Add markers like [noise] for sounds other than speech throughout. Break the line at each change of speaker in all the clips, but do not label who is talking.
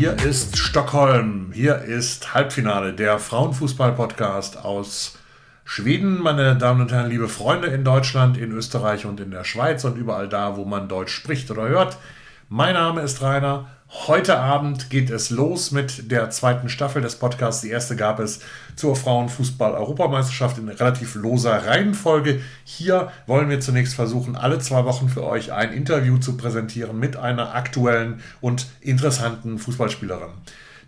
Hier ist Stockholm. Hier ist Halbfinale, der Frauenfußball-Podcast aus Schweden, meine Damen und Herren, liebe Freunde in Deutschland, in Österreich und in der Schweiz und überall da, wo man Deutsch spricht oder hört. Mein Name ist Rainer Heute Abend geht es los mit der zweiten Staffel des Podcasts. Die erste gab es zur Frauenfußball-Europameisterschaft in relativ loser Reihenfolge. Hier wollen wir zunächst versuchen, alle zwei Wochen für euch ein Interview zu präsentieren mit einer aktuellen und interessanten Fußballspielerin.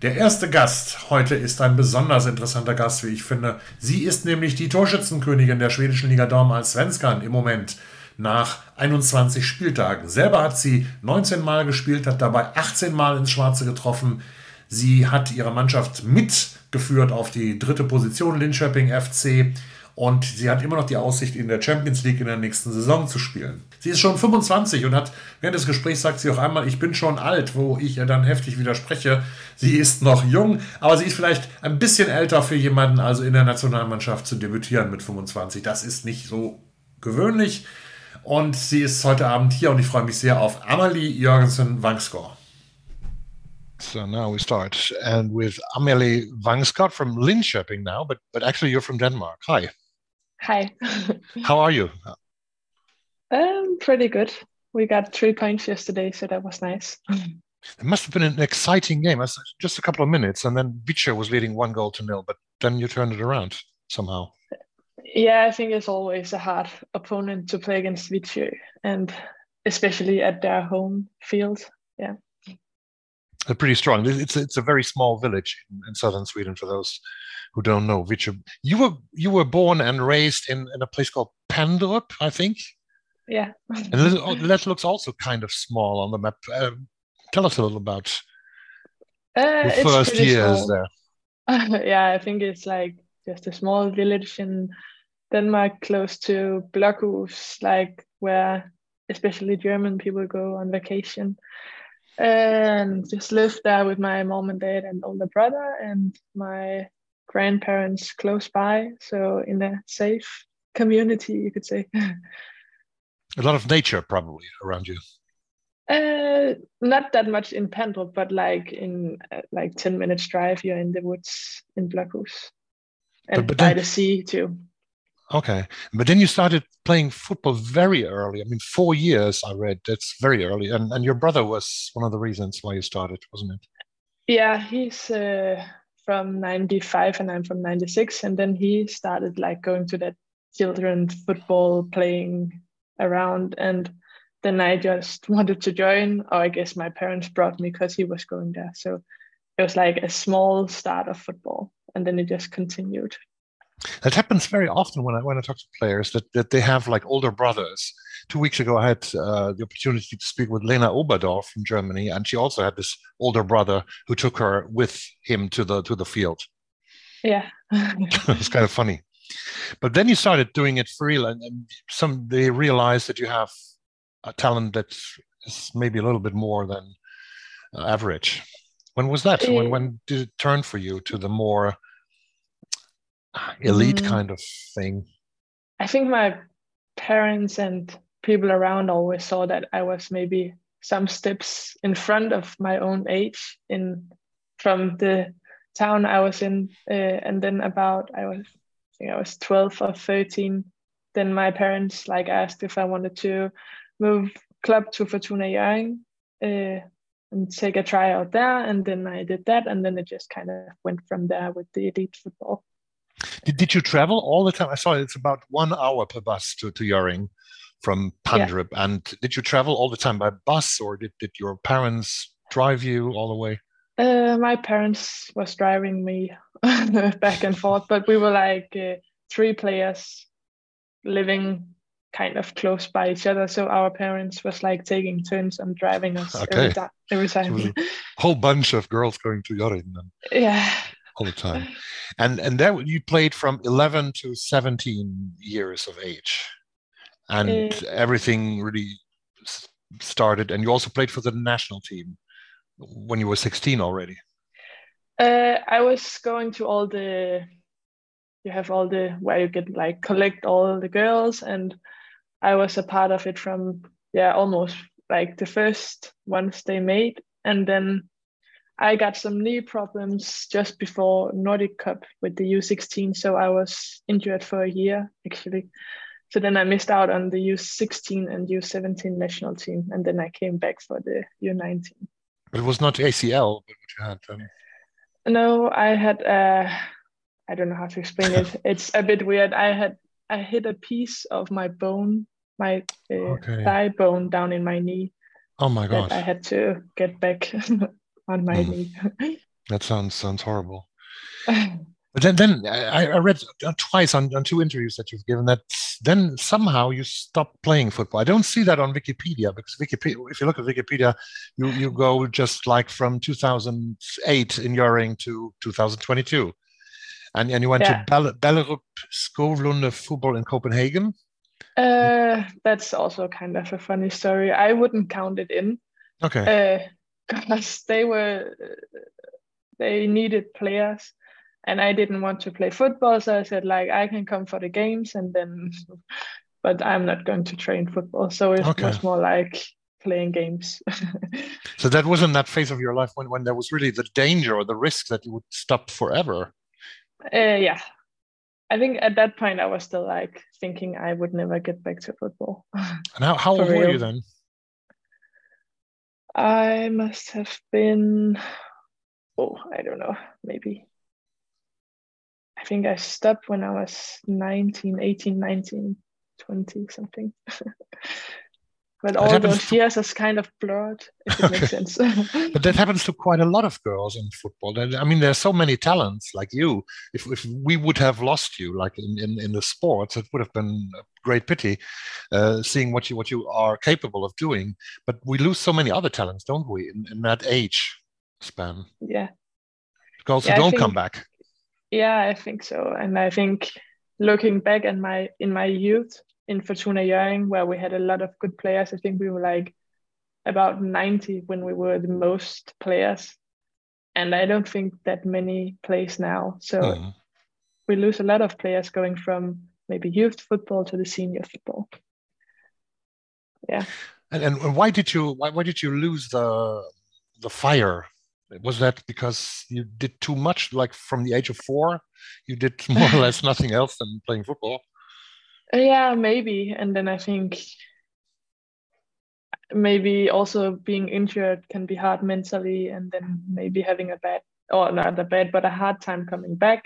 Der erste Gast heute ist ein besonders interessanter Gast, wie ich finde. Sie ist nämlich die Torschützenkönigin der schwedischen Liga Dorm als Svenskan im Moment nach 21 Spieltagen. Selber hat sie 19 Mal gespielt, hat dabei 18 Mal ins Schwarze getroffen. Sie hat ihre Mannschaft mitgeführt auf die dritte Position, Linköping FC. Und sie hat immer noch die Aussicht, in der Champions League in der nächsten Saison zu spielen. Sie ist schon 25 und hat während des Gesprächs sagt sie auch einmal, ich bin schon alt, wo ich ihr dann heftig widerspreche. Sie ist noch jung, aber sie ist vielleicht ein bisschen älter für jemanden, also in der Nationalmannschaft zu debütieren mit 25. Das ist nicht so gewöhnlich. Und sie ist heute Abend hier und ich freue mich sehr auf Amalie Jørgensen Vangsgaard.
So now we start, and with Amalie Vangsgaard from Linköping now, but but actually you're from Denmark. Hi.
Hi. [laughs]
How are you?
Um, pretty good. We got three points yesterday, so that was nice.
It must have been an exciting game. Just a couple of minutes, and then Vittsjö was leading one goal to nil, but then you turned it around somehow.
Yeah, I think it's always a hard opponent to play against Vittsjö, and especially at their home field. Yeah.
They're pretty strong. It's it's a very small village in, southern Sweden. For those who don't know, Vittsjö. You were you were born and raised in, in a place called Pandrup, I think.
Yeah.
and that looks also kind of small on the map. Uh, tell us a little about
uh,
the first years
small.
there. [laughs]
yeah, I think it's like just a small village in Denmark, close to Blokhus, like where especially German people go on vacation. And just lived there with my mom and dad and older brother and my grandparents close by. So in a safe community, you could say. [laughs]
A lot of nature probably around you.
Uh, not that much in Pandrup, but like in uh, like 10 minutes drive, you're in the woods in Blokhus and but, but by then, the sea too.
Okay, but then you started playing football very early. I mean, four years. I read that's very early, and and your brother was one of the reasons why you started, wasn't it?
Yeah, he's uh, from '95 and I'm from '96, and then he started like going to that children football playing around, and then I just [laughs] wanted to join. Or I guess my parents brought me because he was going there, so it was like a small start of football, and then it just continued.
That happens very often when I when I talk to players that, that they have like older brothers. Two weeks ago, I had uh, the opportunity to speak with Lena Oberdorf from Germany, and she also had this older brother who took her with him to the to the field.
Yeah, [laughs]
it's kind of funny. But then you started doing it for real, and, and some they realized that you have a talent that is maybe a little bit more than uh, average. When was that? When when did it turn for you to the more elite mm. kind of thing?
I think my parents and people around always saw that I was maybe some steps in front of my own age in from the town I was in, uh, and then about I was I think I was twelve or thirteen. Then my parents like asked if I wanted to move club to Fortuna Hjørring uh, and take a tryout there, and then I did that, and then it just kind of went from there with the elite football.
Did, did you travel all the time? I saw it's about one hour per bus to, to Hjørring from Pandrup. Yeah. And did you travel all the time by bus or did, did your parents drive you all the way?
Uh, my parents was driving me [laughs] back and forth, but we were like uh, three players living kind of close by each other. So our parents was like taking turns on driving us okay. every, every time.
So a whole bunch of girls going to Hjørring. [laughs]
Yeah
all the time. And and that you played from 11 to 17 years of age. And uh, everything really started and you also played for the national team when you were 16 already.
Uh, I was going to all the you have all the where you get like collect all the girls and I was a part of it from yeah almost like the first ones they made and then I got some knee problems just before Nordic Cup with the U16, so I was injured for a year actually. So then I missed out on the U16 and U17 national team, and then I came back for the U19.
But it was not ACL, but what you had. Um...
No, I had. Uh, I don't know how to explain it. [laughs] It's a bit weird. I had I hit a piece of my bone, my uh, okay. thigh bone down in my knee.
Oh my god!
I had to get back [laughs] on my mm. knee.
that sounds sounds horrible. [laughs] But then, then I, I read twice on, on two interviews that you've given that then somehow you stopped playing football. I don't see that on Wikipedia because Wikipedia, if you look at Wikipedia, you, you go just like from 2008 in Hjørring to 2022. And, and you went yeah. to Bell, Ballerup Skovlunde Football in Copenhagen.
Uh, that's also kind of a funny story. I wouldn't count it in.
Okay.
Because they were, they needed players and I didn't want to play football, so I said like I can come for the games and then, [laughs] but I'm not going to train football. So it okay. was more like playing games. [laughs]
so that wasn't that phase of your life when when there was really the danger or the risk that you would stop forever.
Uh, yeah, I think at that point I was still like thinking I would never get back to football.
And how, how [laughs] old real. were you then?
I must have been, oh, I don't know, maybe I think I stopped when I was 19, 18, 19, 20, something. [laughs] but all those to... years is kind of blurred, if it makes sense. [laughs]
but that happens to quite a lot of girls in football. I mean, there's so many talents like you. If, if we would have lost you, like in, in, in the sports, it would have been a great pity uh, seeing what you what you are capable of doing. But we lose so many other talents, don't we, in, in that age span?
Yeah.
Girls yeah, who don't think... come back
yeah, I think so. And I think looking back at my in my youth in Fortuna Hjørring, where we had a lot of good players, I think we were like about 90 when we were the most players. And I don't think that many plays now. So mm-hmm. we lose a lot of players going from maybe youth football to the senior football. Yeah.
And, and why did you why, why did you lose the the fire was that because you did too much like from the age of four you did [laughs] more or less nothing else than playing football
yeah maybe. And then i think maybe also being injured can be hard mentally and then maybe having a bad or not a bad but a hard time coming back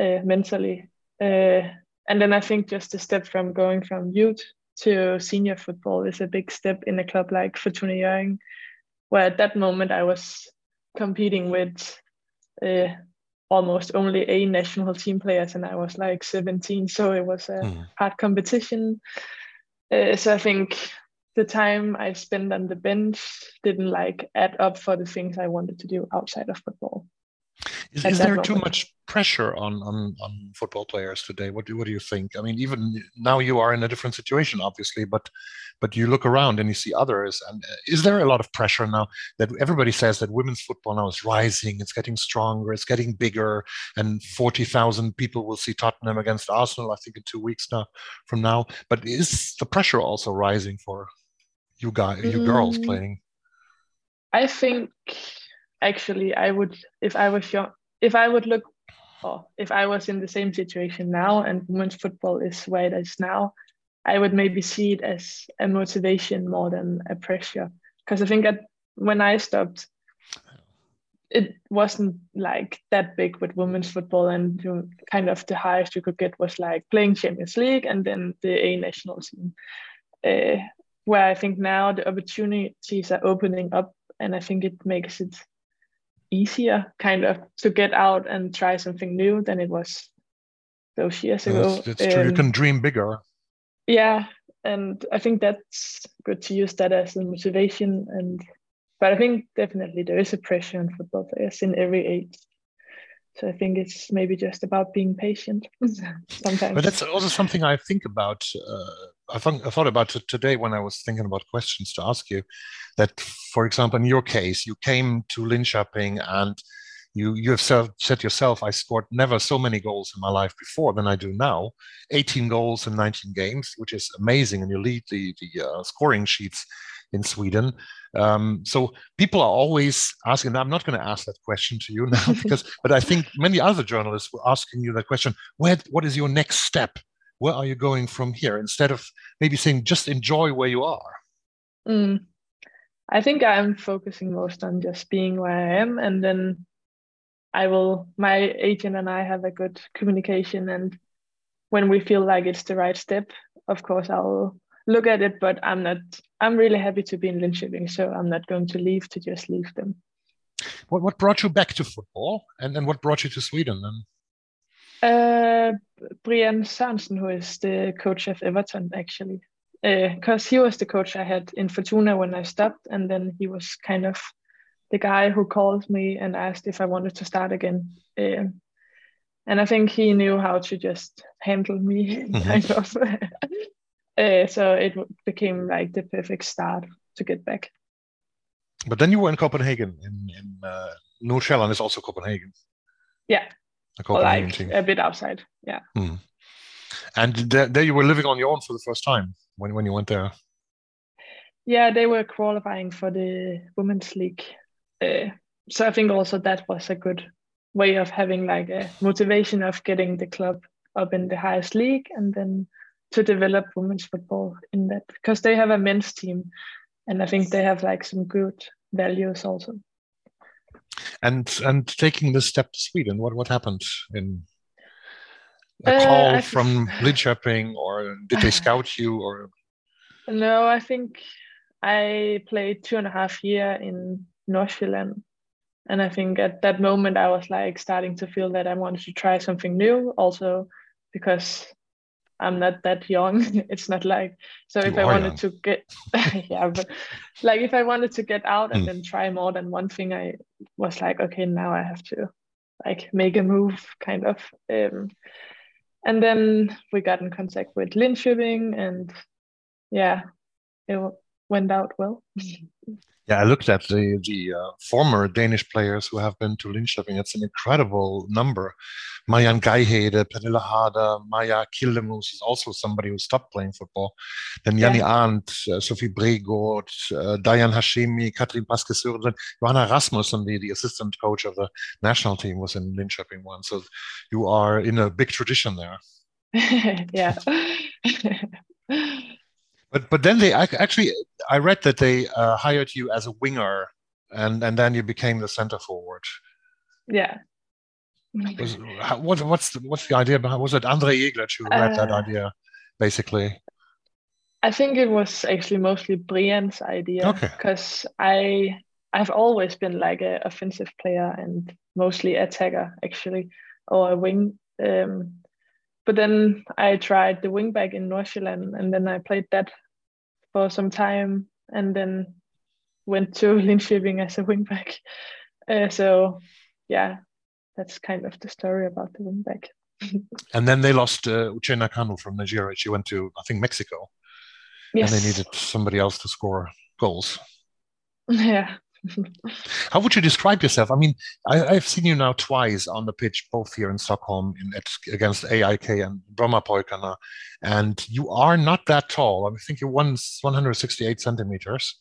uh, mentally. Uh, and then i think just a step from going from youth to senior football is a big step in a club like Fortuna Hjørring, where at that moment I was competing with uh, almost only a national team players, and I was like 17, so it was a mm. hard competition. Uh, so I think the time I spent on the bench didn't like add up for the things I wanted to do outside of football.
Is, is there moment. too much pressure on, on on football players today? What do what do you think? I mean, even now you are in a different situation, obviously, but but you look around and you see others. And uh, is there a lot of pressure now that everybody says that women's football now is rising, it's getting stronger, it's getting bigger, and forty thousand people will see Tottenham against Arsenal, I think, in two weeks now from now. But is the pressure also rising for you guys, you mm. girls playing?
I think actually I would if I was young if I would look or if I was in the same situation now and women's football is where it is now, I would maybe see it as a motivation more than a pressure. Because I think that when I stopped, it wasn't like that big with women's football, and you kind of the highest you could get was like playing Champions League and then the A national team. Uh, where I think now the opportunities are opening up, and I think it makes it easier kind of to get out and try something new than it was those years ago.
That's, that's true. Um, you can dream bigger.
Yeah, and I think that's good to use that as a motivation. And but I think definitely there is a pressure on football players in every age. So I think it's maybe just about being patient [laughs] sometimes.
But that's also something I think about. Uh, I, thought, I thought about it today when I was thinking about questions to ask you. That, for example, in your case, you came to Linköping and you you have said yourself, I scored never so many goals in my life before than I do now. 18 goals in 19 games, which is amazing, and you lead the the uh, scoring sheets in Sweden. Um, so people are always asking. I'm not going to ask that question to you now [laughs] because, but I think many other journalists were asking you that question. Where, what is your next step? Where are you going from here? Instead of maybe saying just enjoy where you are.
Mm. I think I'm focusing most on just being where I am, and then I will. My agent and I have a good communication, and when we feel like it's the right step, of course I'll look at it. But I'm not. I'm really happy to be in Linköping, so I'm not going to leave to just leave them.
What what brought you back to football, and then what brought you to Sweden? Then?
Uh, Brian Sørensen, who is the coach of Everton, actually, because uh, he was the coach I had in Fortuna when I stopped, and then he was kind of the guy who called me and asked if I wanted to start again. Uh, and I think he knew how to just handle me, [laughs] mm-hmm. kind of. [laughs] uh, so it became like the perfect start to get back.
But then you were in Copenhagen, in, in uh, Nordsjælland is also Copenhagen.
Yeah, like team. a bit outside. Yeah. Mm.
And there, there you were living on your own for the first time when, when you went there.
Yeah, they were qualifying for the women's league. Uh, so I think also that was a good way of having like a motivation of getting the club up in the highest league and then to develop women's football in that because they have a men's team and I think they have like some good values also.
And and taking this step to Sweden, what what happened in a uh, call uh, from Linköping, or did they scout you, or?
No, I think I played two and a half year in Nordsjælland, and I think at that moment I was like starting to feel that I wanted to try something new, also because I'm not that young. [laughs] it's not like so you if I wanted young. to get [laughs] yeah, but like if I wanted to get out and mm. then try more than one thing, I was like, okay, now I have to like make a move, kind of. Um, and then we got in contact with Linköping, and yeah, it went out well. [laughs]
Yeah, I looked at the the uh, former Danish players who have been to Linköping. It's an incredible number. Mariann Gajhede, Pernille Harder, Maja Kildemoes is also somebody who stopped playing football. Then Janni yeah. Arnth, uh, Sofie Bredgaard, uh, Dayan Hashemi, Katrin Paaske Sørensen, Johanna Rasmussen, the, the assistant coach of the national team, was in Linköping once. So you are in a big tradition there. [laughs]
yeah. [laughs]
But but then they actually I read that they uh, hired you as a winger, and and then you became the center forward.
Yeah.
Was, what, what's the, what's the idea behind? Was it Andrée Jeglertz who had uh, that idea, basically?
I think it was actually mostly Brian's idea.
Okay.
Because I I've always been like an offensive player and mostly attacker actually, or a wing. Um, but then I tried the wingback in Nordsjælland and then I played that for some time and then went to [laughs] Linköping as a wingback. Uh, so yeah, that's kind of the story about the wingback. [laughs]
and then they lost uh, Uchenna Kanu from Nigeria. She went to I think Mexico. Yes. And they needed somebody else to score goals. [laughs]
Yeah.
How would you describe yourself? I mean, I, have seen you now twice on the pitch, both here in Stockholm in, at, against AIK and Brommapojkarna, and you are not that tall. I think you're one, 168 centimeters.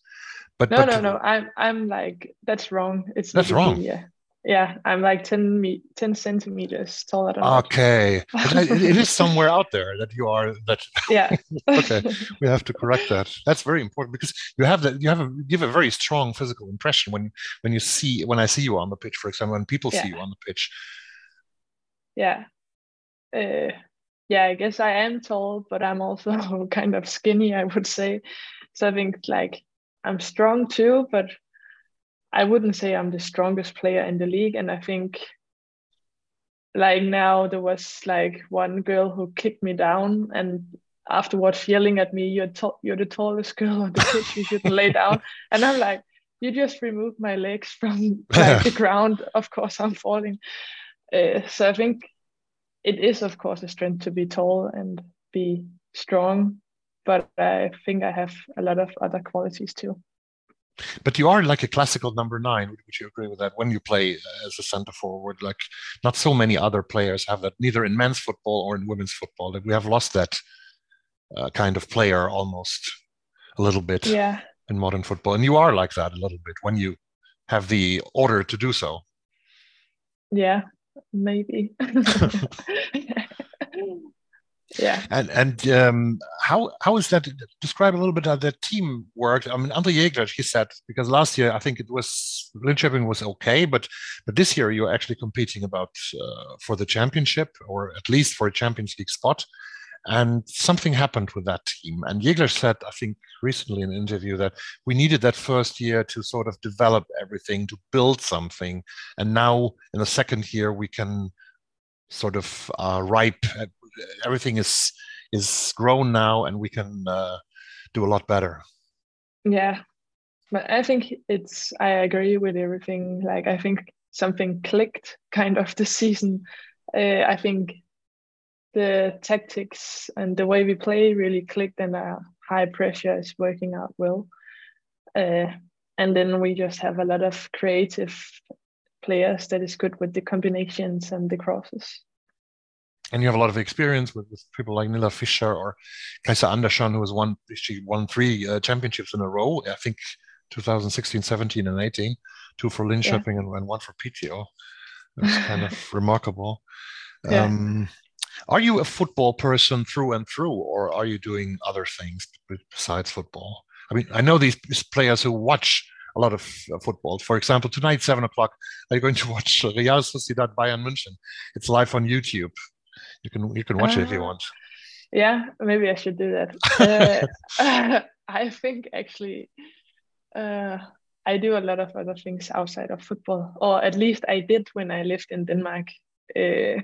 But no, but, no, no. I'm I'm like that's wrong. It's
that's wrong.
Yeah. Yeah, I'm like 10, me- 10 centimeters taller than
Okay. it is [laughs] somewhere out there that you are that. [laughs]
Yeah.
okay. We have to correct that. That's very important because you have that, you have a, you give a very strong physical impression when, when you see, when I see you on the pitch, for example, when people yeah. see you on the pitch.
Yeah. Uh, yeah, I guess I am tall, but I'm also [laughs] kind of skinny, I would say. So I think like I'm strong too, but I wouldn't say I'm the strongest player in the league. And I think like now there was like one girl who kicked me down and afterwards yelling at me, you're, to- you're the tallest girl on the pitch, you shouldn't lay down. [laughs] And I'm like, you just removed my legs from like, the [laughs] ground. Of course, I'm falling. Uh, so I think it is, of course, a strength to be tall and be strong. But I think I have a lot of other qualities too.
But you are like a classical number nine. Would you agree with that? When you play as a center forward, like not so many other players have that, neither in men's football or in women's football. That we have lost that uh, kind of player almost a little bit.
Yeah,
in modern football. And you are like that a little bit when you have the order to do so.
Yeah, maybe. [laughs] [laughs] yeah.
And and um, how how is that? Describe a little bit how the team worked. I mean, Andrée Jeglertz, he said because last year I think it was Linköping was okay, but but this year you're actually competing about uh, for the championship or at least for a Champions League spot. And something happened with that team. And Jeglertz said, I think recently in an interview, that we needed that first year to sort of develop everything, to build something. And now in the second year, we can sort of uh, ripe. Everything is is grown now, and we can uh, do a lot better.
Yeah, but I think it's. I agree with everything. Like I think something clicked kind of this season. Uh, I think the tactics and the way we play really clicked and our high pressure is working out well. Uh, and then we just have a lot of creative players that is good with the combinations and the crosses.
And you have a lot of experience with, with people like Nilla Fischer or Cajsa Andersson, who has won she won three uh, championships in a row. I think 2016, 17, and 18, two for Linköping yeah. and, and, one for Piteå. It's [laughs] kind of remarkable.
Yeah. Um,
are you a football person through and through, or are you doing other things besides football? I mean, I know these players who watch a lot of uh, football. For example, tonight, seven o'clock, are you going to [laughs] watch Real Sociedad Bayern München? It's live on YouTube. You can you can watch uh, it if you uh, want.
Yeah, maybe I should do that. uh, [laughs] I think actually, uh, I do a lot of other things outside of football, or at least I did when I lived in Denmark. Uh,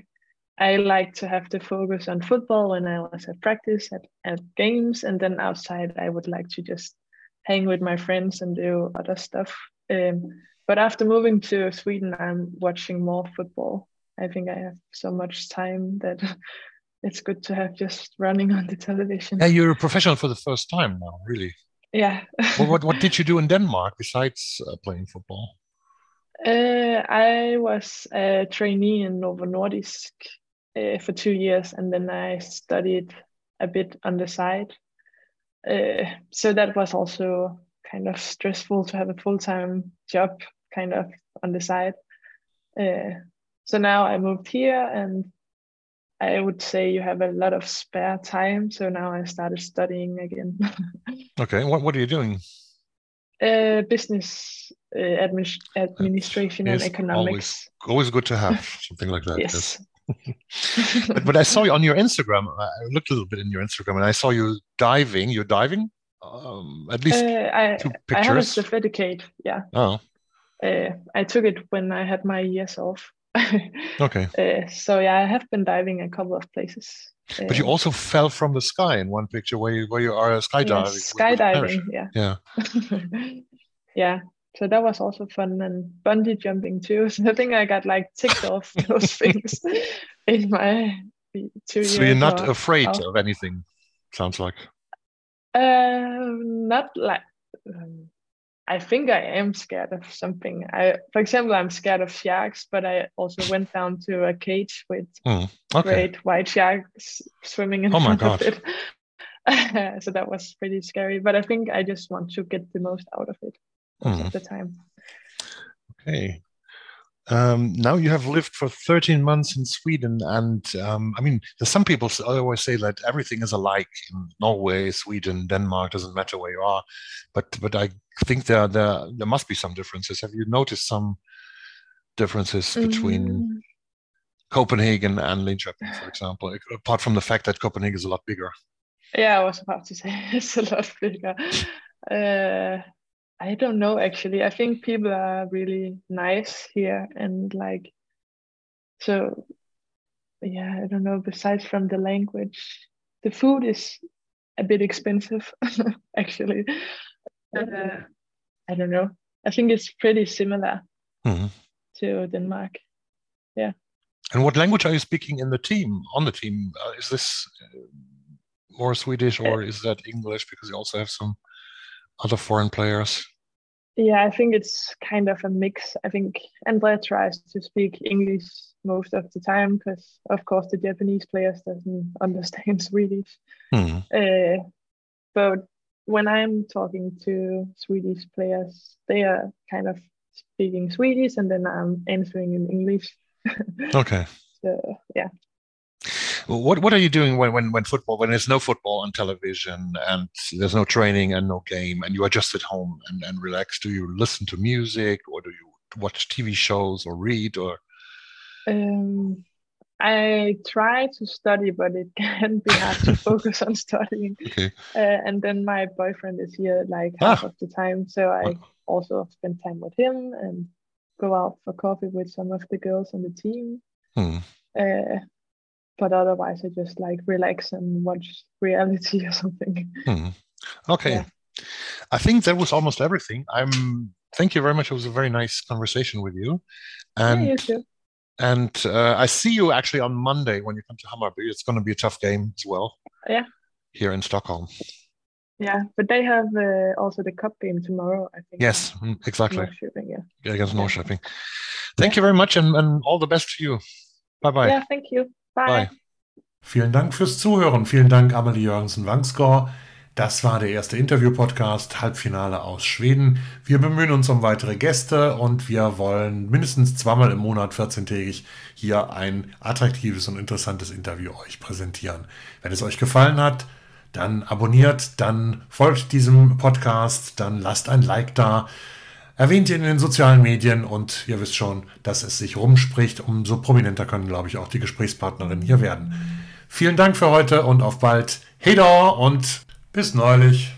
I like to have the focus on football when I was at practice at, at games, and then outside I would like to just hang with my friends and do other stuff. Um, but after moving to Sweden, I'm watching more football. I think I have so much time that [laughs] it's good to have just running on the television.
Yeah, you're a professional for the first time now, really.
Yeah.
well, what what did you do in Denmark besides uh, playing football?
Uh, I was a trainee in Novo Nordisk uh, for two years, and then I studied a bit on the side. Uh, so that was also kind of stressful to have a full time job kind of on the side. So now I moved here, and I would say you have a lot of spare time. So now I started studying again. [laughs]
okay, what what are you doing?
Uh, business uh, admi- administration and economics.
Always, always good to have something like that.
yes. yes. [laughs]
but, but I saw you on your Instagram. I looked a little bit in your Instagram, and I saw you diving. You're diving, um, at least uh,
I,
two pictures. I
have a certificate. Yeah.
Oh.
Uh, I took it when I had my years off.
Okay. [laughs]
Uh, so yeah, I have been diving a couple of places.
But you uh, also fell from the sky in one picture where you where you are skydiving.
Yes, skydiving, yeah.
Yeah. [laughs]
yeah so that was also fun and bungee jumping too. [laughs] So I think I got like ticked off those things in my two years.
So you're not afraid of anything, sounds like.
Uh, not like. Um, I think I am scared of something. I, for example, I'm scared of sharks, but I also went down to a cage with
mm, okay.
great white sharks swimming in
oh
front
of
it. [laughs] so that was pretty scary. But I think I just want to get the most out of it most mm. of the time.
Okay. Um, now you have lived for 13 months in Sweden, and um, I mean, there's some people always say that everything is alike in Norway, Sweden, Denmark. Doesn't matter where you are, but but I think there there there must be some differences. Have you noticed some differences between mm. Copenhagen and Linköping, for example? Apart from the fact that Copenhagen is a lot bigger.
Yeah, I was about to say [laughs] it's a lot bigger. Uh, I don't know actually. I think people are really nice here and like so yeah, I don't know, besides from the language, the food is a bit expensive [laughs] actually. Uh, I don't know. I think it's pretty similar
mm-hmm.
to Denmark. Yeah.
And what language are you speaking in the team? On the team, uh, is this uh, more Swedish or uh, is that English? Because you also have some other foreign players?
Yeah, I think it's kind of a mix. I think Andrea tries to speak English most of the time because, of course, the Japanese players doesn't [laughs] understand Swedish.
Hmm.
Uh, but when I'm talking to Swedish players, they are kind of speaking Swedish, and then I'm answering in English. [laughs]
okay.
So yeah.
What what are you doing when, when when football when there's no football on television and there's no training and no game and you are just at home and, and relax? Do you listen to music or do you watch TV shows or read or?
Um, I try to study, but it [laughs] can be hard to [laughs] focus on studying.
Okay.
Uh, and then my boyfriend is here like half ah. of the time, so I wow. also spend time with him and go out for coffee with some of the girls on the team.
Hmm.
Uh, but otherwise, I just like relax and watch reality [laughs] or something.
Hmm. Okay. Yeah. I think that was almost everything. I'm. Thank you very much. It was a very nice conversation with you. And
yeah, you too.
And uh, I see you actually on Monday when you come to Hammarby. It's going to be a tough game as well.
Yeah.
Here in Stockholm.
Yeah, but they have uh, also the cup game tomorrow. I think.
Yes, mm, exactly.
Norrköping, yeah.
yeah. Against Norrköping. Thank yeah. you very much, and, and all the best to you. Bye bye.
Yeah, thank you. Bye. Bye.
Vielen Dank fürs Zuhören. Vielen Dank, Amelie Jürgensen-Wangsgor. Das war der erste Interview-Podcast, Halbfinale aus Schweden. Wir bemühen uns um weitere Gäste und wir wollen mindestens zweimal im Monat 14-tägig hier ein attraktives und interessantes Interview euch präsentieren. Wenn es euch gefallen hat, dann abonniert, dann folgt diesem Podcast, dann lasst ein Like da, erwähnt ihn in den sozialen Medien und ihr wisst schon, dass es sich rumspricht. Umso prominenter können, glaube ich, auch die Gesprächspartnerinnen hier werden. Vielen Dank für heute und auf bald. Hey da und bis neulich.